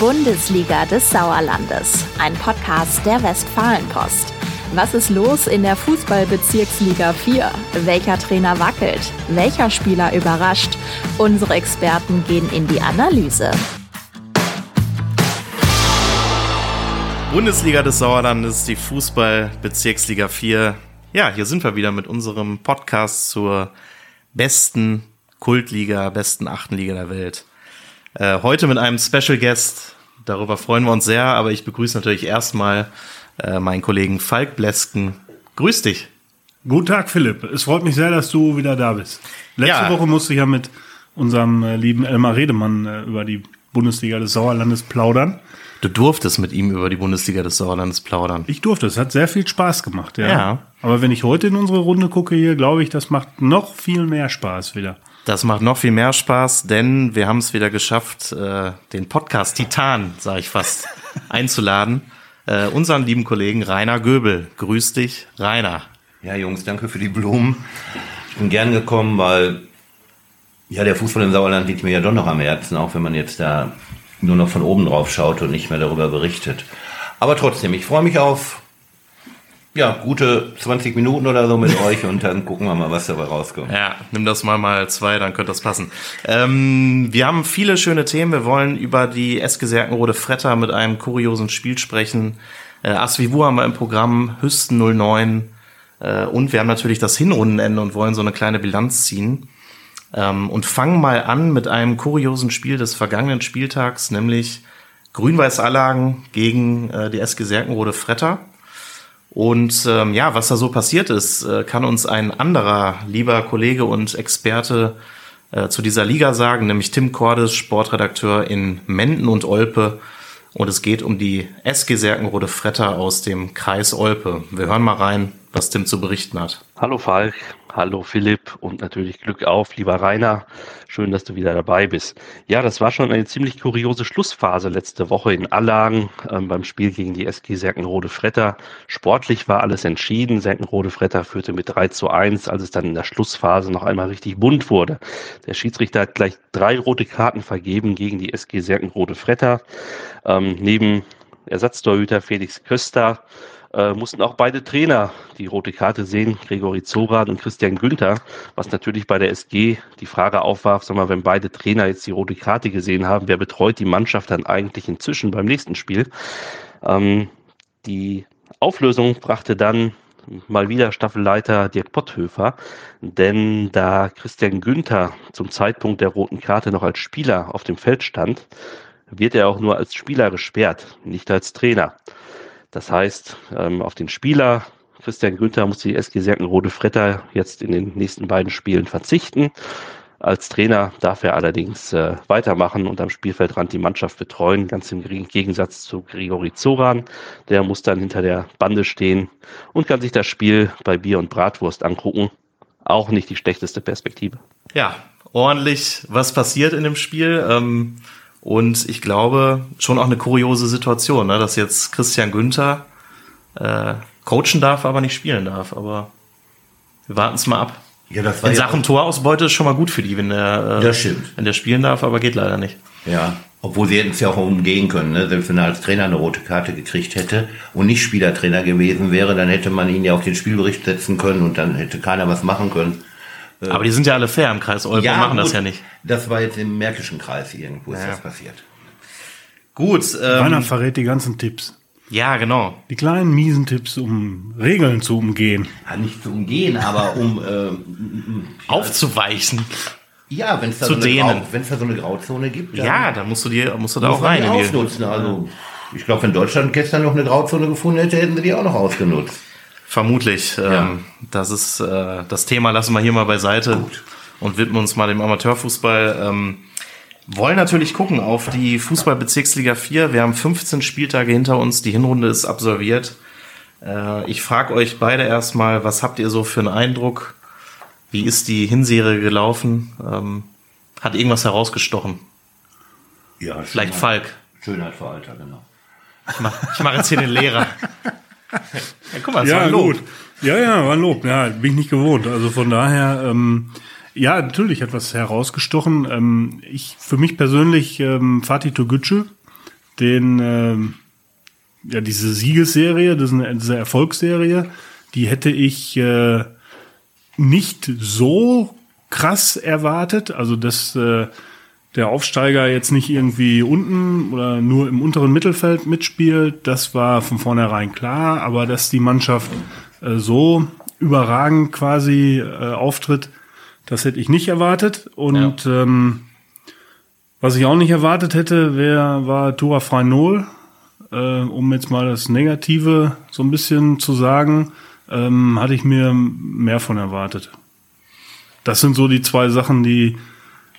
Bundesliga des Sauerlandes, ein Podcast der Westfalenpost. Was ist los in der Fußballbezirksliga 4? Welcher Trainer wackelt? Welcher Spieler überrascht? Unsere Experten gehen in die Analyse. Bundesliga des Sauerlandes, die Fußballbezirksliga 4. Ja, hier sind wir wieder mit unserem Podcast zur besten Kultliga, besten achten Liga der Welt. Äh, heute mit einem Special Guest. Darüber freuen wir uns sehr, aber ich begrüße natürlich erstmal äh, meinen Kollegen Falk Blesken. Grüß dich. Guten Tag, Philipp. Es freut mich sehr, dass du wieder da bist. Letzte Ja. Woche musste ich ja mit unserem äh, lieben Elmar Redemann äh, über die Bundesliga des Sauerlandes plaudern. Du durftest mit ihm über die Bundesliga des Sauerlandes plaudern. Ich durfte, es hat sehr viel Spaß gemacht, ja. Ja. Aber wenn ich heute in unsere Runde gucke hier, glaube ich, das macht noch viel mehr Spaß wieder. Das macht noch viel mehr Spaß, denn wir haben es wieder geschafft, äh, den Podcast Titan, sage ich fast, einzuladen. Äh, unseren lieben Kollegen Rainer Göbel. Grüß dich, Rainer. Ja, Jungs, danke für die Blumen. Ich bin gern gekommen, weil ja der Fußball im Sauerland liegt mir ja doch noch am Herzen, auch wenn man jetzt da nur noch von oben drauf schaut und nicht mehr darüber berichtet. Aber trotzdem, ich freue mich auf ja, gute 20 Minuten oder so mit euch und dann gucken wir mal, was dabei rauskommt. Ja, nimm das mal mal zwei, dann könnte das passen. Ähm, wir haben viele schöne Themen. Wir wollen über die SG Serkenrode Fretter mit einem kuriosen Spiel sprechen. Äh, Asvivu haben wir im Programm, Hüsten 09. Äh, und wir haben natürlich das Hinrundenende und wollen so eine kleine Bilanz ziehen. Ähm, und fangen mal an mit einem kuriosen Spiel des vergangenen Spieltags, nämlich Grün-Weiß Allagen gegen äh, die SG Serkenrode Fretter. Und ähm, ja, was da so passiert ist, äh, kann uns ein anderer lieber Kollege und Experte äh, zu dieser Liga sagen, nämlich Tim Cordes, Sportredakteur in Menden und Olpe. Und es geht um die SG Serkenrode Fretter aus dem Kreis Olpe. Wir hören mal rein, was Tim zu berichten hat. Hallo Falk, hallo Philipp und natürlich Glück auf, lieber Rainer. Schön, dass du wieder dabei bist. Ja, das war schon eine ziemlich kuriose Schlussphase letzte Woche in Allagen ähm, beim Spiel gegen die SG Serkenrode Fretter. Sportlich war alles entschieden. Serkenrode Fretter führte mit 3 zu 1, als es dann in der Schlussphase noch einmal richtig bunt wurde. Der Schiedsrichter hat gleich drei rote Karten vergeben gegen die SG Serkenrode Fretter. Ähm, neben Ersatztorhüter Felix Köster äh, mussten auch beide Trainer die rote Karte sehen, Gregory Zoran und Christian Günther, was natürlich bei der SG die Frage aufwarf, sag mal, wenn beide Trainer jetzt die rote Karte gesehen haben, wer betreut die Mannschaft dann eigentlich inzwischen beim nächsten Spiel? Ähm, die Auflösung brachte dann mal wieder Staffelleiter Dirk Potthöfer, denn da Christian Günther zum Zeitpunkt der roten Karte noch als Spieler auf dem Feld stand, wird er auch nur als Spieler gesperrt, nicht als Trainer. Das heißt, ähm, auf den Spieler Christian Günther muss die SG Serkenrode Fretter jetzt in den nächsten beiden Spielen verzichten. Als Trainer darf er allerdings äh, weitermachen und am Spielfeldrand die Mannschaft betreuen, ganz im Gegensatz zu Grigori Zoran. Der muss dann hinter der Bande stehen und kann sich das Spiel bei Bier und Bratwurst angucken. Auch nicht die schlechteste Perspektive. Ja, ordentlich was passiert in dem Spiel. Ähm, und ich glaube, schon auch eine kuriose Situation, ne, dass jetzt Christian Günther äh, coachen darf, aber nicht spielen darf. Aber wir warten es mal ab. Ja, das war In ja Sachen Torausbeute ist schon mal gut für die, wenn der, äh, Das stimmt. wenn der spielen darf, aber geht leider nicht. Ja, obwohl sie hätten es ja auch umgehen können. Ne? Selbst wenn er als Trainer eine rote Karte gekriegt hätte und nicht Spielertrainer gewesen wäre, dann hätte man ihn ja auf den Spielbericht setzen können und dann hätte keiner was machen können. Aber die sind ja alle fair im Kreis Olpe und machen das gut, ja nicht. Das war jetzt im Märkischen Kreis irgendwo ist Ja. das passiert. Gut, ähm, verrät die ganzen Tipps. ja, genau. Die kleinen miesen Tipps, um Regeln zu umgehen. Ja, nicht zu umgehen, aber um ähm, Aufzuweichen. ja, wenn es da, Zu so da so eine Grauzone gibt, dann Ja, da musst du dir, musst du da auch rein. ausnutzen. Also ich glaube, wenn Deutschland gestern noch eine Grauzone gefunden hätte, hätten sie die auch noch ausgenutzt. Vermutlich. Ähm, das ist äh, das Thema lassen wir hier mal beiseite und widmen uns mal dem Amateurfußball. Ähm, wollen natürlich gucken auf die Fußballbezirksliga 4. Wir haben 15 Spieltage hinter uns. Die Hinrunde ist absolviert. Äh, ich frage euch beide erstmal, was habt ihr so für einen Eindruck? Wie ist die Hinserie gelaufen? Ähm, hat irgendwas herausgestochen? Ja, Vielleicht Falk. Schönheit für Alter, genau. Ich mache mach jetzt hier den Lehrer. Ja, guck mal, das war Ja, ein Lob. gut. Ja, ja, war ein Lob. Ja, bin ich nicht gewohnt. Also von daher, ähm, ja, natürlich hat was herausgestochen. Ähm, ich, für mich persönlich, ähm, Fatih Togucu, den, ähm, ja, diese Siegesserie, diese, diese Erfolgsserie, die hätte ich äh, nicht so krass erwartet. Also, dass äh, der Aufsteiger jetzt nicht irgendwie unten oder nur im unteren Mittelfeld mitspielt, das war von vornherein klar. Aber dass die Mannschaft äh, so überragend quasi äh, auftritt, das hätte ich nicht erwartet. Und ja. ähm, was ich auch nicht erwartet hätte, wär, war Tura Freinol, äh, um jetzt mal das Negative so ein bisschen zu sagen, ähm, hatte ich mir mehr von erwartet. Das sind so die zwei Sachen, die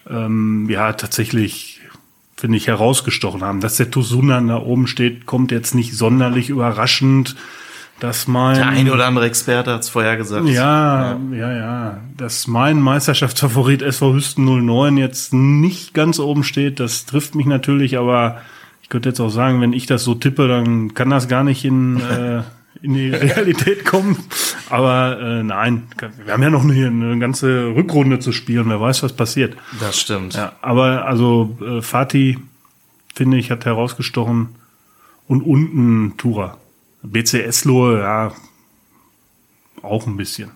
ähm, ja tatsächlich, finde ich, herausgestochen haben. Dass der Tosunan da oben steht, kommt jetzt nicht sonderlich überraschend. Dass mein, der eine oder andere Experte hat es vorher gesagt. Ja, ja, ja, ja. Dass mein Meisterschaftsfavorit SV Hüsten 09 jetzt nicht ganz oben steht, das trifft mich natürlich, aber ich könnte jetzt auch sagen, wenn ich das so tippe, dann kann das gar nicht in, äh, in die Realität kommen. Aber äh, nein, wir haben ja noch eine, eine ganze Rückrunde zu spielen. Wer weiß, was passiert. Das stimmt. Ja, aber also äh, Fatih, finde ich, hat herausgestochen. Und unten Tura. BCS Lohe, ja, auch ein bisschen.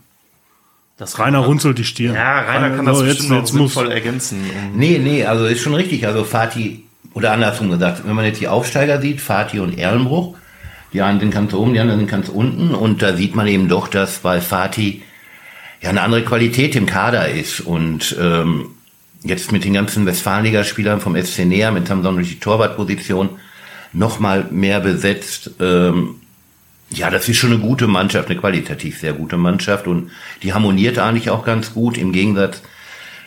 Das Rainer runzelt die Stirn. Ja, Rainer, Rainer kann das so, jetzt, jetzt sinnvoll ergänzen. Um nee, nee, also ist schon richtig. Also Fatih, oder andersrum gesagt, wenn man jetzt die Aufsteiger sieht, Fatih und Erlenbruch, die einen sind ganz oben, die anderen sind ganz unten. Und da sieht man eben doch, dass bei Fatih ja eine andere Qualität im Kader ist. Und ähm, jetzt mit den ganzen Westfalenligaspielern vom SC Näher, mit Samson durch die Torwartposition, noch mal mehr besetzt. Ähm, ja, das ist schon eine gute Mannschaft, eine qualitativ sehr gute Mannschaft und die harmoniert eigentlich auch ganz gut im Gegensatz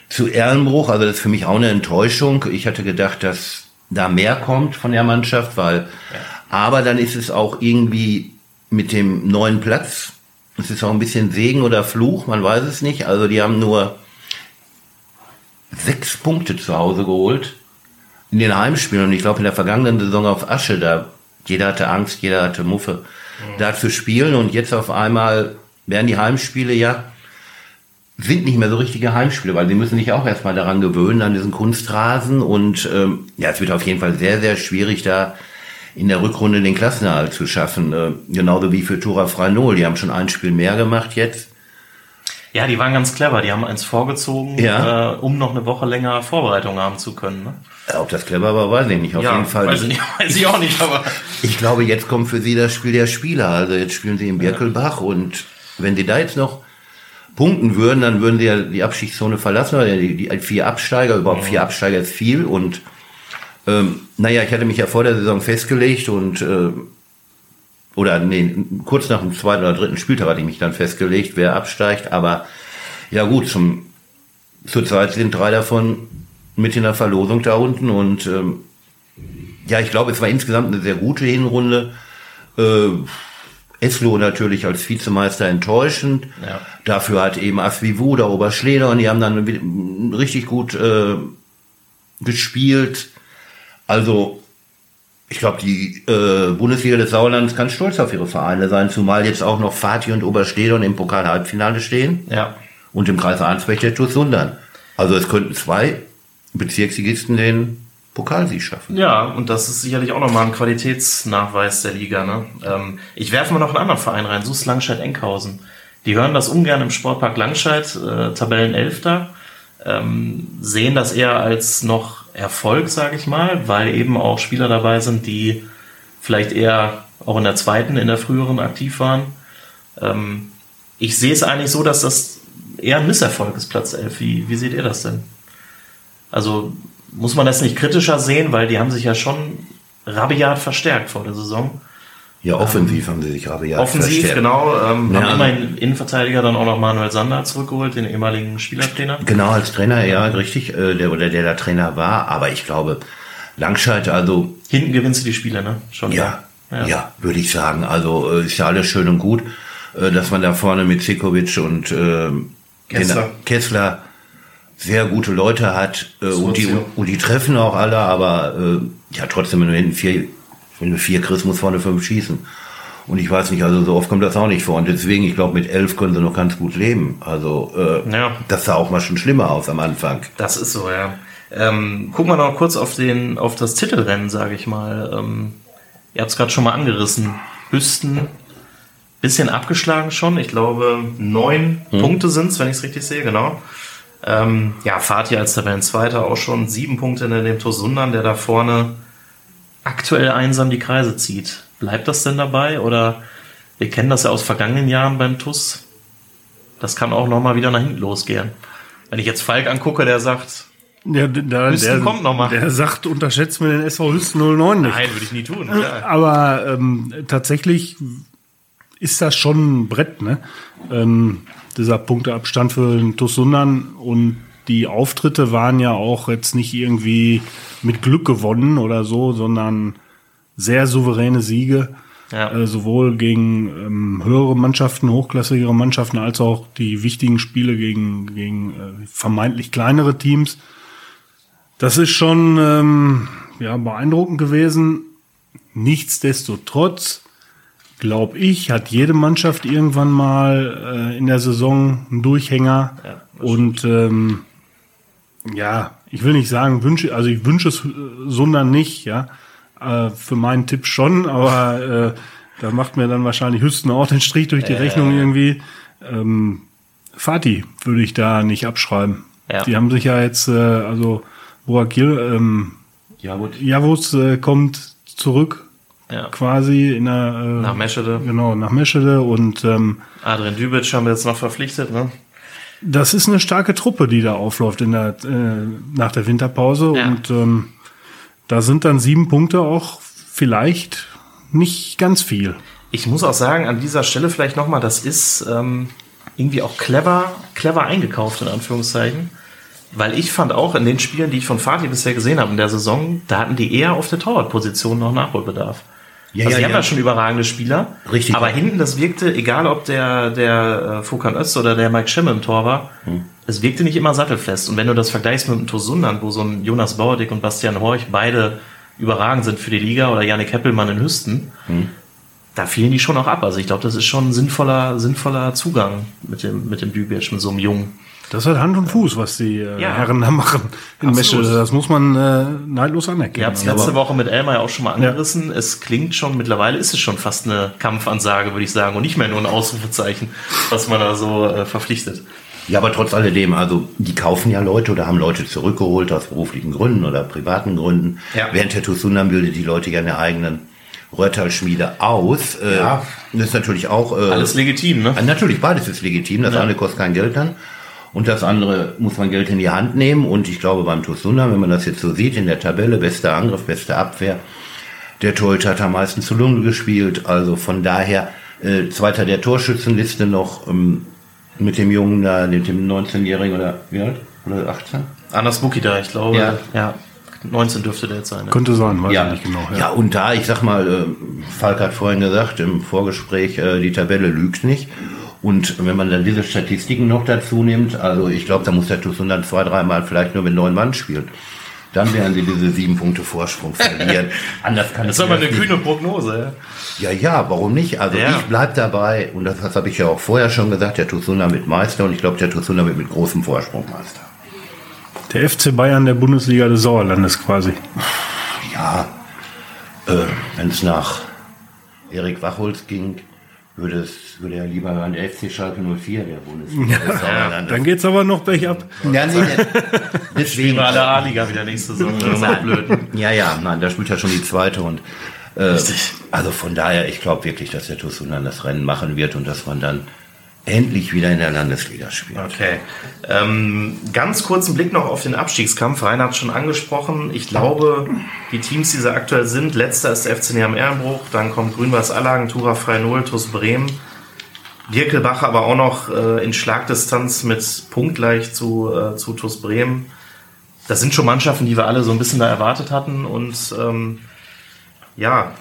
zu Erlenbruch. Also das ist für mich auch eine Enttäuschung. Ich hatte gedacht, dass da mehr kommt von der Mannschaft, weil, ja. Aber dann ist es auch irgendwie mit dem neuen Platz. Es ist auch ein bisschen Segen oder Fluch, man weiß es nicht. Also die haben nur sechs Punkte zu Hause geholt in den Heimspielen. Und ich glaube, in der vergangenen Saison auf Asche, da jeder hatte Angst, jeder hatte Muffe da zu spielen. Und jetzt auf einmal werden die Heimspiele ja, sind nicht mehr so richtige Heimspiele, weil sie müssen sich auch erstmal daran gewöhnen, an diesen Kunstrasen. Und ähm, ja, es wird auf jeden Fall sehr, sehr schwierig, da in der Rückrunde den Klassenerhalt zu schaffen. Äh, genauso wie für Tura Franol. Die haben schon ein Spiel mehr gemacht jetzt. Ja, die waren ganz clever. Die haben eins vorgezogen, ja. äh, um noch eine Woche länger Vorbereitung haben zu können. Ne? Ob das clever war, weiß ich nicht. Auf ja, jeden Fall. Weiß ich, nicht, weiß ich auch nicht, aber. Ich glaube, jetzt kommt für sie das Spiel der Spieler. Also jetzt spielen sie in Birkelbach ja. und wenn sie da jetzt noch punkten würden, dann würden sie ja die Abstiegszone verlassen. Die, die vier Absteiger, überhaupt vier Absteiger ist viel. Und ähm, naja, ich hatte mich ja vor der Saison festgelegt und äh, oder nee, kurz nach dem zweiten oder dritten Spieltag hatte ich mich dann festgelegt, wer absteigt. Aber ja gut, zum zurzeit sind drei davon mit in der Verlosung da unten und ähm, ja, ich glaube, es war insgesamt eine sehr gute Hinrunde. Äh, Eslo natürlich als Vizemeister enttäuschend. Ja. Dafür hat eben Asvivu da Oberschleder und die haben dann richtig gut äh, gespielt. Also ich glaube, die äh, Bundesliga des Sauerlands kann stolz auf ihre Vereine sein, zumal jetzt auch noch Fatih und Oberstedon im Pokal-Halbfinale stehen. Ja. Und im Kreis Arnsberg der TuS Sundern. Also es könnten zwei Bezirksligisten den Pokalsieg schaffen. Ja, und das ist sicherlich auch nochmal ein Qualitätsnachweis der Liga. Ne? Ähm, ich werfe mal noch einen anderen Verein rein, Sus Langscheid-Enkhausen. Die hören das ungern im Sportpark Langscheid, äh, Tabellenelfter, ähm, sehen das eher als noch Erfolg, sage ich mal, weil eben auch Spieler dabei sind, die vielleicht eher auch in der zweiten, in der früheren aktiv waren. Ähm, ich sehe es eigentlich so, dass das eher ein Misserfolg ist, Platz 11. Wie, wie seht ihr das denn? Also muss man das nicht kritischer sehen, weil die haben sich ja schon rabiat verstärkt vor der Saison. Ja, offensiv ähm, haben sie sich rabiat offensiv, verstärkt. Offensiv, genau. Ähm, ja, haben immerhin Innenverteidiger dann auch noch Manuel Sander zurückgeholt, den ehemaligen Spielertrainer. Genau, als Trainer, ja, richtig, äh, der oder der da Trainer war. Aber ich glaube, Langscheid, also... Hinten gewinnst du die Spiele, ne? Schon. Ja, ja, ja würde ich sagen. Also äh, ist ja alles schön und gut, äh, dass man da vorne mit Sikovic und äh, Kessler. Kessler sehr gute Leute hat äh, und, die, und die treffen auch alle, aber äh, ja trotzdem, wenn du hinten vier, wenn du vier kriegst, muss vorne fünf schießen. Und ich weiß nicht, also so oft kommt das auch nicht vor. Und deswegen, ich glaube, mit elf können sie noch ganz gut leben. Also äh, ja. das sah auch mal schon schlimmer aus am Anfang. Das ist so, ja. Ähm, gucken wir noch kurz auf, den, auf das Titelrennen, sage ich mal. Ähm, ihr habt es gerade schon mal angerissen. Hüsten, bisschen abgeschlagen schon. Ich glaube, neun hm. Punkte sind es, wenn ich es richtig sehe, genau. Ähm, ja, Fatih als Tabellenzweiter auch schon sieben Punkte in dem Tosundan, der da vorne aktuell einsam die Kreise zieht. Bleibt das denn dabei? Oder wir kennen das ja aus vergangenen Jahren beim TUS. Das kann auch nochmal wieder nach hinten losgehen. Wenn ich jetzt Falk angucke, der sagt, ja, da, der, kommt noch mal. Der sagt, unterschätzt mir den SV Hüsten 09 nicht. Nein, würde ich nie tun. Ja. Aber ähm, tatsächlich ist das schon ein Brett, ne? Ähm, dieser Punkteabstand für den Tosundan und die Auftritte waren ja auch jetzt nicht irgendwie mit Glück gewonnen oder so, sondern sehr souveräne Siege. Ja. Äh, sowohl gegen ähm, höhere Mannschaften, hochklassigere Mannschaften, als auch die wichtigen Spiele gegen, gegen äh, vermeintlich kleinere Teams. Das ist schon ähm, ja, beeindruckend gewesen. Nichtsdestotrotz, glaube ich, hat jede Mannschaft irgendwann mal äh, in der Saison einen Durchhänger. Ja, und ähm, ja, ich will nicht sagen, wünsche, also ich wünsche es sondern nicht, ja. Äh, für meinen Tipp schon, aber äh, da macht mir dann wahrscheinlich Hüsten auch den Strich durch die äh. Rechnung irgendwie. Ähm, Fatih würde ich da nicht abschreiben. Ja. Die haben sich ja jetzt, äh, also Boakil, ähm, Javut. Javut äh, kommt zurück ja. quasi in der äh, nach Meschede. Genau, nach Meschede und ähm, Adrian Dübic haben wir jetzt noch verpflichtet, ne? Das ist eine starke Truppe, die da aufläuft in der, äh, nach der Winterpause ja. und ähm, da sind dann sieben Punkte auch vielleicht nicht ganz viel. Ich muss auch sagen, an dieser Stelle vielleicht nochmal, das ist ähm, irgendwie auch clever, clever eingekauft, in Anführungszeichen. Weil ich fand auch in den Spielen, die ich von Fatih bisher gesehen habe in der Saison, da hatten die eher auf der Torwartposition noch Nachholbedarf. Ja, also ja, die haben ja schon überragende Spieler. Richtig. Aber hinten, das wirkte, egal ob der, der äh, Fokan Öst oder der Mike Schimme im Tor war, hm. es wirkte nicht immer sattelfest. Und wenn du das vergleichst mit dem Tosundan, wo so ein Jonas Bauerdick und Bastian Horch beide überragend sind für die Liga oder Janik Heppelmann in Hüsten, hm. da fielen die schon auch ab. Also ich glaube, das ist schon ein sinnvoller, sinnvoller Zugang mit dem, mit dem Dübic, mit so einem Jungen. Das hat Hand und Fuß, was die äh, ja. Herren da machen in Meschede. Das muss man äh, neidlos anerkennen. Ihr habt es letzte Woche mit Elmar ja auch schon mal angerissen. Ja. Es klingt schon, mittlerweile ist es schon fast eine Kampfansage, würde ich sagen, und nicht mehr nur ein Ausrufezeichen, was man da so äh, verpflichtet. Ja, aber trotz alledem, also die kaufen ja Leute oder haben Leute zurückgeholt aus beruflichen Gründen oder privaten Gründen. Ja. Während der Tusunam bildet die Leute ja eine eigenen Röhrtal-Schmiede aus. Äh, ja. Das ist natürlich auch... Äh, Alles legitim, ne? Natürlich, beides ist legitim. Das ja. eine kostet kein Geld dann. Und das andere muss man Geld in die Hand nehmen. Und ich glaube, beim Tosuna, wenn man das jetzt so sieht, in der Tabelle, bester Angriff, beste Abwehr, der Torhüter hat am meisten zu Lunge gespielt. Also von daher, äh, zweiter der Torschützenliste noch ähm, mit dem Jungen da, mit dem 19-Jährigen oder wie alt? Oder 18? Anders Buki da, ich glaube. Ja. ja. 19 dürfte der jetzt sein. Ne? Könnte sein, weiß ja. ich nicht genau. Ja. ja, und da, ich sag mal, äh, Falk hat vorhin gesagt im Vorgespräch, äh, die Tabelle lügt nicht. Und wenn man dann diese Statistiken noch dazu nimmt, also ich glaube, da muss der TuS dann zwei, dreimal vielleicht nur mit neun Mann spielen. Dann werden sie diese sieben Punkte Vorsprung verlieren. Anders kann das ist aber eine kühne Prognose. Ja, ja, warum nicht? Also ja. ich bleib dabei, und das, das habe ich ja auch vorher schon gesagt, der Tusuna mit Meister und ich glaube, der Tusuna wird mit großem Vorsprung Meister. Der FC Bayern der Bundesliga des Sauerlandes quasi. Ja, äh, wenn es nach Erik Wachholz ging, würde, es, würde er lieber an der FC Schalke 04 der Bundesliga. Ja, dann geht's aber noch bergab. Ja, nee, deswegen. war der A-Liga wieder nächste Saison. Das ist blöd. Ja, ja, nein, da spielt ja schon die zweite und äh, also von daher, ich glaube wirklich, dass der TuS dann das Rennen machen wird und dass man dann endlich wieder in der Landesliga spielt. Okay. Ähm, ganz kurzen Blick noch auf den Abstiegskampf. Rainer hat schon angesprochen. Ich glaube, die Teams, die sie aktuell sind, letzter ist der FC Neam Ehrenbruch, dann kommt Grün-Weiß Allagen, Tura Frei Null, TuS Bremen. Birkelbach aber auch noch äh, in Schlagdistanz mit punktgleich zu, äh, zu TuS Bremen. Das sind schon Mannschaften, die wir alle so ein bisschen da erwartet hatten und ähm, ja,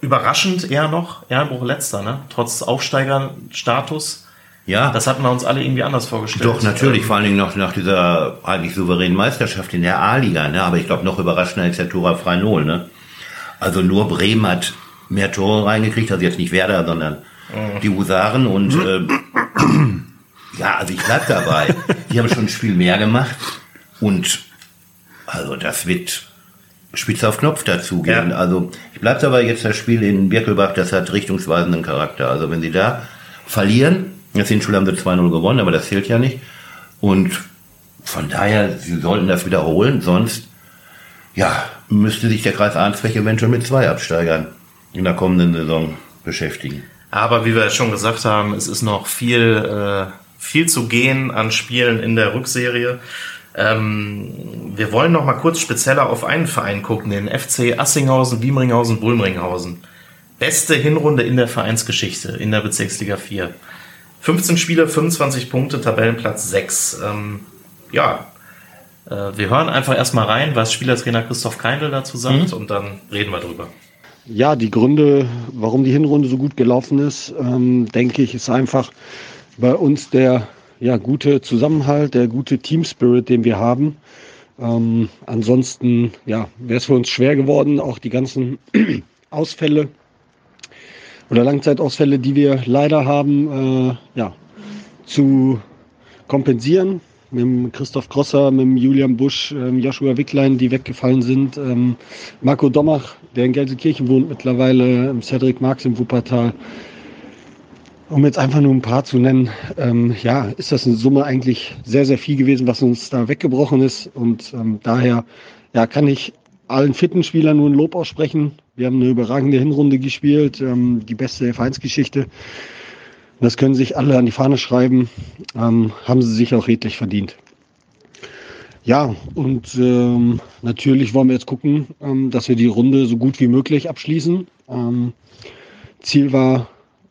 überraschend eher noch Ehrenbruch letzter, ne? Trotz Aufsteigerstatus. Ja. Das hatten wir uns alle irgendwie anders vorgestellt. Doch, natürlich, ähm, vor allen Dingen noch nach dieser eigentlich souveränen Meisterschaft in der A-Liga, ne? Aber ich glaube, noch überraschender ist der Tura Freinol, ne? Also nur Bremen hat mehr Tore reingekriegt, also jetzt nicht Werder, sondern mhm. die Husaren und äh, ja, also ich bleib dabei. Die haben schon ein Spiel mehr gemacht Und also das wird spitz auf Knopf dazugehen. Ja. Also ich bleibe aber jetzt das Spiel in Birkelbach, das hat richtungsweisenden Charakter. Also wenn sie da verlieren, jetzt in Schule haben sie 2-0 gewonnen, aber das zählt ja nicht. Und von daher, sie sollten das wiederholen, sonst ja, müsste sich der Kreis Arnsberg eventuell mit zwei Absteigern in der kommenden Saison beschäftigen. Aber wie wir schon gesagt haben, es ist noch viel, äh, viel zu gehen an Spielen in der Rückserie. Ähm, wir wollen noch mal kurz spezieller auf einen Verein gucken, den FC Assinghausen, Wiemringhausen, Bulmringhausen. Beste Hinrunde in der Vereinsgeschichte in der Bezirksliga 4. 15 Spiele, 25 Punkte, Tabellenplatz 6. Ähm, ja, äh, wir hören einfach erstmal rein, was Spielertrainer Christoph Keindl dazu sagt und dann reden wir drüber. Ja, die Gründe, warum die Hinrunde so gut gelaufen ist, ähm, denke ich, ist einfach bei uns der ja, gute Zusammenhalt, der gute Team-Spirit, den wir haben. Ähm, ansonsten ja, wäre es für uns schwer geworden, auch die ganzen Ausfälle oder Langzeitausfälle, die wir leider haben, äh, ja, zu kompensieren. Mit dem Christoph Grosser, mit dem Julian Busch, ähm, Joshua Wicklein, die weggefallen sind. Ähm, Marco Dommach, der in Gelsenkirchen wohnt mittlerweile, ähm, Cedric Marx im Wuppertal. Um jetzt einfach nur ein paar zu nennen, ähm, ja, ist das in Summe eigentlich sehr, sehr viel gewesen, was uns da weggebrochen ist. Und ähm, daher ja, kann ich allen fitten Spielern nur ein Lob aussprechen. Wir haben eine überragende Hinrunde gespielt, ähm, die beste Vereinsgeschichte. Das können sich alle an die Fahne schreiben, ähm, haben sie sich auch redlich verdient. Ja, und ähm, natürlich wollen wir jetzt gucken, ähm, dass wir die Runde so gut wie möglich abschließen. Ähm, Ziel war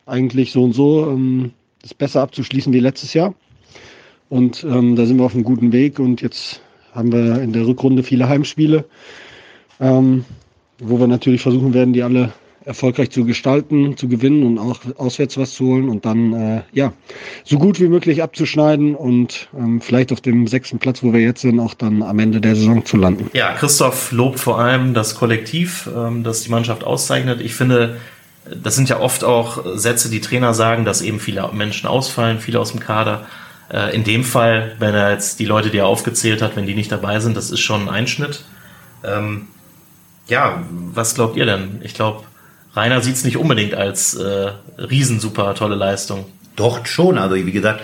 eigentlich so und so, ähm, das besser abzuschließen wie letztes Jahr. Und ähm, da sind wir auf einem guten Weg. Und jetzt haben wir in der Rückrunde viele Heimspiele, ähm, wo wir natürlich versuchen werden, die alle erfolgreich zu gestalten, zu gewinnen und auch auswärts was zu holen und dann äh, ja so gut wie möglich abzuschneiden und ähm, vielleicht auf dem sechsten Platz, wo wir jetzt sind, auch dann am Ende der Saison zu landen. Ja, Christoph lobt vor allem das Kollektiv, ähm, das die Mannschaft auszeichnet. Ich finde, das sind ja oft auch Sätze, die Trainer sagen, dass eben viele Menschen ausfallen, viele aus dem Kader. Äh, in dem Fall, wenn er jetzt die Leute, die er aufgezählt hat, wenn die nicht dabei sind, das ist schon ein Einschnitt. Ähm, ja, was glaubt ihr denn? Ich glaube, Rainer sieht es nicht unbedingt als äh, riesensuper tolle Leistung. Doch schon, also wie gesagt,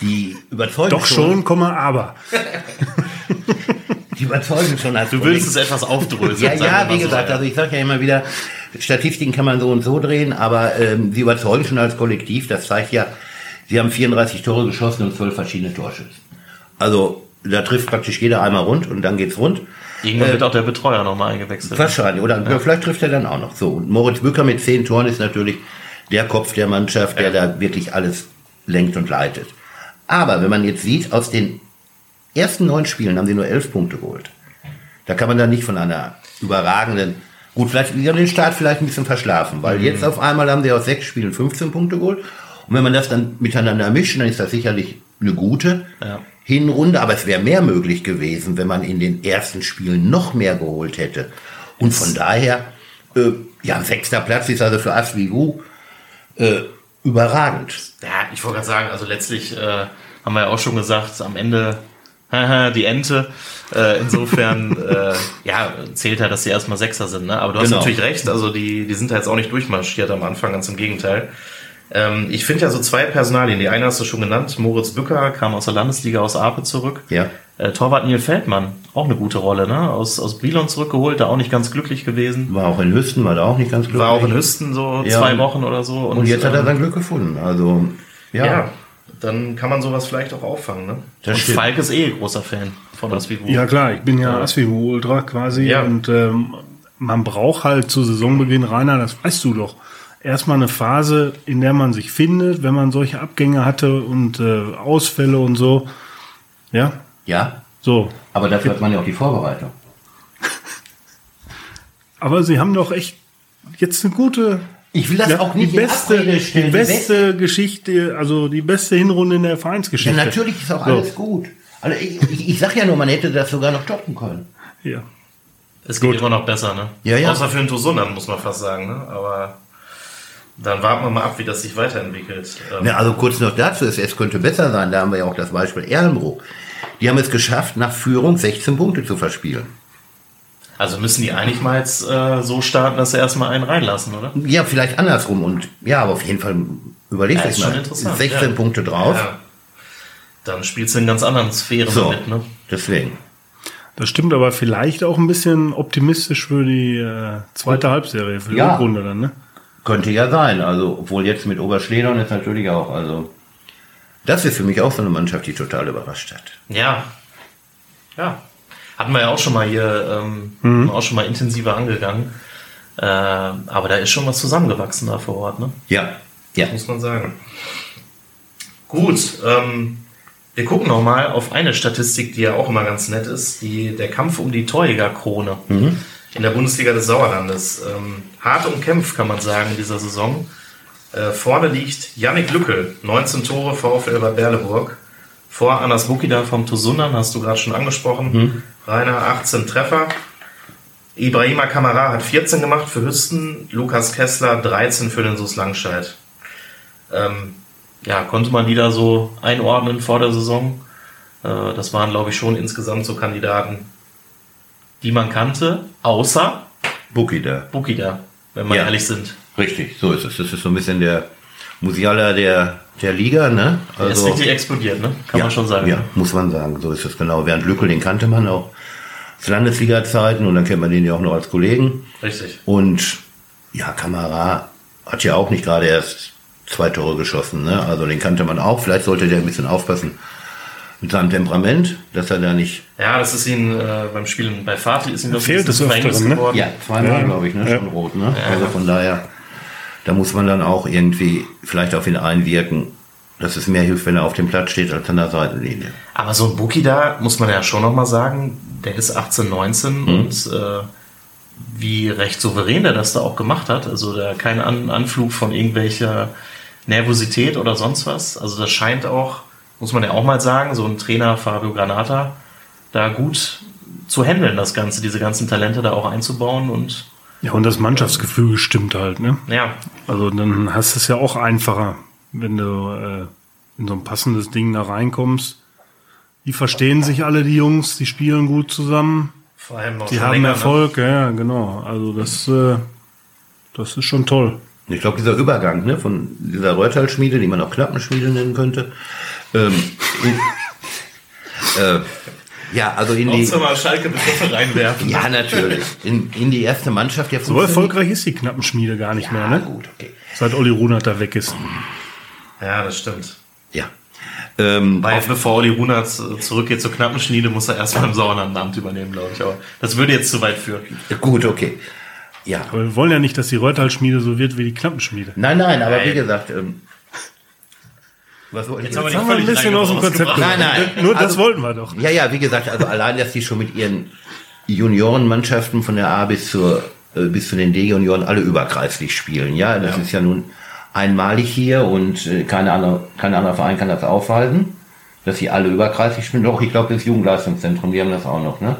die überzeugen Doch schon, Komma, aber. Die überzeugen schon als Du willst es etwas aufdröseln. Ja, ja, wie gesagt, also ich sage ja immer wieder, Statistiken kann man so und so drehen, aber ähm, sie überzeugen schon als Kollektiv. Das zeigt ja, sie haben 34 Tore geschossen und 12 verschiedene Torschützen. Also da trifft praktisch jeder einmal rund und dann geht's rund. Irgendwann wird auch der Betreuer nochmal eingewechselt. Wahrscheinlich. Oder vielleicht trifft er dann auch noch. So. Und Moritz Bücker mit zehn Toren ist natürlich der Kopf der Mannschaft, der da wirklich alles lenkt und leitet. Aber wenn man jetzt sieht, aus den ersten neun Spielen haben sie nur elf Punkte geholt. Da kann man dann nicht von einer überragenden, gut, vielleicht, sie haben den Start vielleicht ein bisschen verschlafen, weil jetzt auf einmal haben sie aus sechs Spielen 15 Punkte geholt. Und wenn man das dann miteinander mischt, dann ist das sicherlich eine gute Ja. Hinrunde, aber es wäre mehr möglich gewesen, wenn man in den ersten Spielen noch mehr geholt hätte. Und von daher, äh, ja, sechster Platz ist also für Asvigu äh, überragend. Ja, ich wollte gerade sagen, also letztlich äh, haben wir ja auch schon gesagt, am Ende die Ente. Äh, insofern äh, ja, zählt halt, dass sie erstmal Sechser sind. Ne? Aber du hast Genau. natürlich recht, also die, die sind da jetzt auch nicht durchmarschiert am Anfang, ganz im Gegenteil. Ähm, ich finde ja so zwei Personalien. Die eine hast du schon genannt, Moritz Bücker kam aus der Landesliga aus Ape zurück. Ja. Äh, Torwart Neil Feldmann, auch eine gute Rolle, ne? Aus, aus Brilon zurückgeholt, da auch nicht ganz glücklich gewesen. War auch in Hüsten, war da auch nicht ganz glücklich. War auch in Hüsten so Ja. zwei Wochen oder so. Und jetzt hat er ähm, sein Glück gefunden. Also, ja. ja. Dann kann man sowas vielleicht auch auffangen. Ne? Das und. Falk ist eh großer Fan von Asvivu. Ja klar, ich bin ja Asvivu Ultra quasi Ja. und ähm, man braucht halt zu Saisonbeginn, Rainer, das weißt du doch, erstmal eine Phase, in der man sich findet, wenn man solche Abgänge hatte und äh, Ausfälle und so. Ja, Ja, so. aber dafür hat man ja auch die Vorbereitung. Aber sie haben doch echt jetzt eine gute, Ich will das ja, auch die nicht in beste, Abrede stellen. die beste Geschichte, also die beste Hinrunde in der Ja, Vereinsgeschichte. natürlich ist auch So. alles gut. Also ich, ich, ich sag ja nur, man hätte das sogar noch toppen können. Ja. Es geht immer noch besser, ne? Ja, ja. Außer für den Tosunan, muss man fast sagen, ne? Aber Dann warten wir mal ab, wie das sich weiterentwickelt. Ähm, Ja, also kurz noch dazu, es, es könnte besser sein, da haben wir ja auch das Beispiel Erlenbruch. Die haben es geschafft, nach Führung 16 Punkte zu verspielen. Also müssen die eigentlich mal jetzt äh, so starten, dass sie erstmal einen reinlassen, oder? Ja, vielleicht andersrum und ja, aber auf jeden Fall überlegt Ja, euch ist schon mal. interessant, 16 ja. Punkte drauf. Ja. Dann spielst du in ganz anderen Sphären So, mit, ne? deswegen. Das stimmt aber vielleicht auch ein bisschen optimistisch für die äh, zweite Halbserie, für die Ja. Rückrunde dann, ne? Könnte ja sein. Also, obwohl jetzt mit Oberschledern ist natürlich auch, also, das ist für mich auch so eine Mannschaft, die total überrascht hat. Ja. Ja. Hatten wir ja auch schon mal hier, ähm, auch schon mal intensiver angegangen. Äh, aber da ist schon was zusammengewachsen da vor Ort, ne? Ja, ja. Muss man sagen. Gut, ähm, wir gucken noch mal auf eine Statistik, die ja auch immer ganz nett ist, die, der Kampf um die Torjägerkrone in der Bundesliga des Sauerlandes. Ähm, hart umkämpft, kann man sagen, in dieser Saison. Äh, vorne liegt Yannick Lückel, 19 Tore, VfL Bad Berleburg. Vor Anas Bukida vom Tosundan, hast du gerade schon angesprochen. Rainer 18 Treffer. Ibrahima Kamara hat 14 gemacht für Hüsten, Lukas Kessler 13 für den SUS Langscheid. Ähm, ja, konnte man die da so einordnen vor der Saison? Äh, das waren, glaube ich, schon insgesamt so Kandidaten, die man kannte, außer Buki da. Bukida, wenn wir Ja. ehrlich sind. Richtig, so ist es. Das ist so ein bisschen der Musiala der, der Liga, ne? Der ist richtig explodiert, ne? Kann man schon sagen. Ja, muss man sagen, so ist es genau. Während Lückel, den kannte man auch Landesliga-Zeiten und dann kennt man den ja auch noch als Kollegen. Richtig. Und ja, Kamara hat ja auch nicht gerade erst zwei Tore geschossen, ne? Also den kannte man auch. Vielleicht sollte der ein bisschen aufpassen mit seinem Temperament, dass er da nicht. Ja, das ist ihm äh, beim Spielen bei Fatih ist ihm das Fehlt Verhängnis Öfteren, ne? geworden. Ja, zweimal, Ja. glaube ich, ne? Ja. Schon rot, ne? also von daher, da muss man dann auch irgendwie vielleicht auf ihn einwirken, dass es mehr hilft, wenn er auf dem Platz steht, als an der Seitenlinie. Aber so ein Buki da, muss man ja schon nochmal sagen, der ist 18, 19 Mhm. und äh, wie recht souverän der das da auch gemacht hat. Also da kein An Anflug von irgendwelcher Nervosität oder sonst was. Also das scheint auch, muss man ja auch mal sagen, so ein Trainer Fabio Granata da gut zu handeln, das Ganze, diese ganzen Talente da auch einzubauen und Ja, und das Mannschaftsgefüge stimmt halt, ne? ja, Also dann hast du es ja auch einfacher, wenn du äh, in so ein passendes Ding da reinkommst. Die verstehen sich alle, die Jungs, die spielen gut zusammen, vor allem noch die haben länger, ne? Erfolg, ja, ja, genau. Also das, äh, das ist schon toll. Ich glaube, dieser Übergang ne, von dieser Reutal-Schmiede, die man auch Klappenschmiede nennen könnte, ähm, äh, ja, also in Ne? die, Auch mal Schalke-Begriffe reinwerfen. ja natürlich, in, in die erste Mannschaft der So erfolgreich ist die Knappenschmiede gar nicht mehr, Ja, ne? gut, okay. Seit Olli Runert da weg ist. Ja, das stimmt. Ja. Ähm, Weil bevor Olli Runert äh, zurückgeht zur Knappenschmiede, muss er erstmal im Sauerland ein Amt übernehmen, glaube ich. Aber das würde jetzt zu weit führen. gut, okay. Ja. Aber wir wollen ja nicht, dass die Reutalschmiede so wird wie die Knappenschmiede. Nein, nein, aber Nein. wie gesagt, ähm, was wollte Jetzt haben wir jetzt Haben wir ein bisschen aus dem Konzept. Nein, nein. Nur das Also- wollten wir doch. Ja, ja, wie gesagt, also allein, dass die schon mit ihren Juniorenmannschaften von der A bis zur äh, bis zu den D-Junioren alle überkreislich spielen. Ja, das ist ja nun einmalig hier und äh, keine andere, kein anderer Verein kann das aufhalten, dass sie alle überkreislich spielen. Doch, ich glaube, das Jugendleistungszentrum, die haben das auch noch, ne?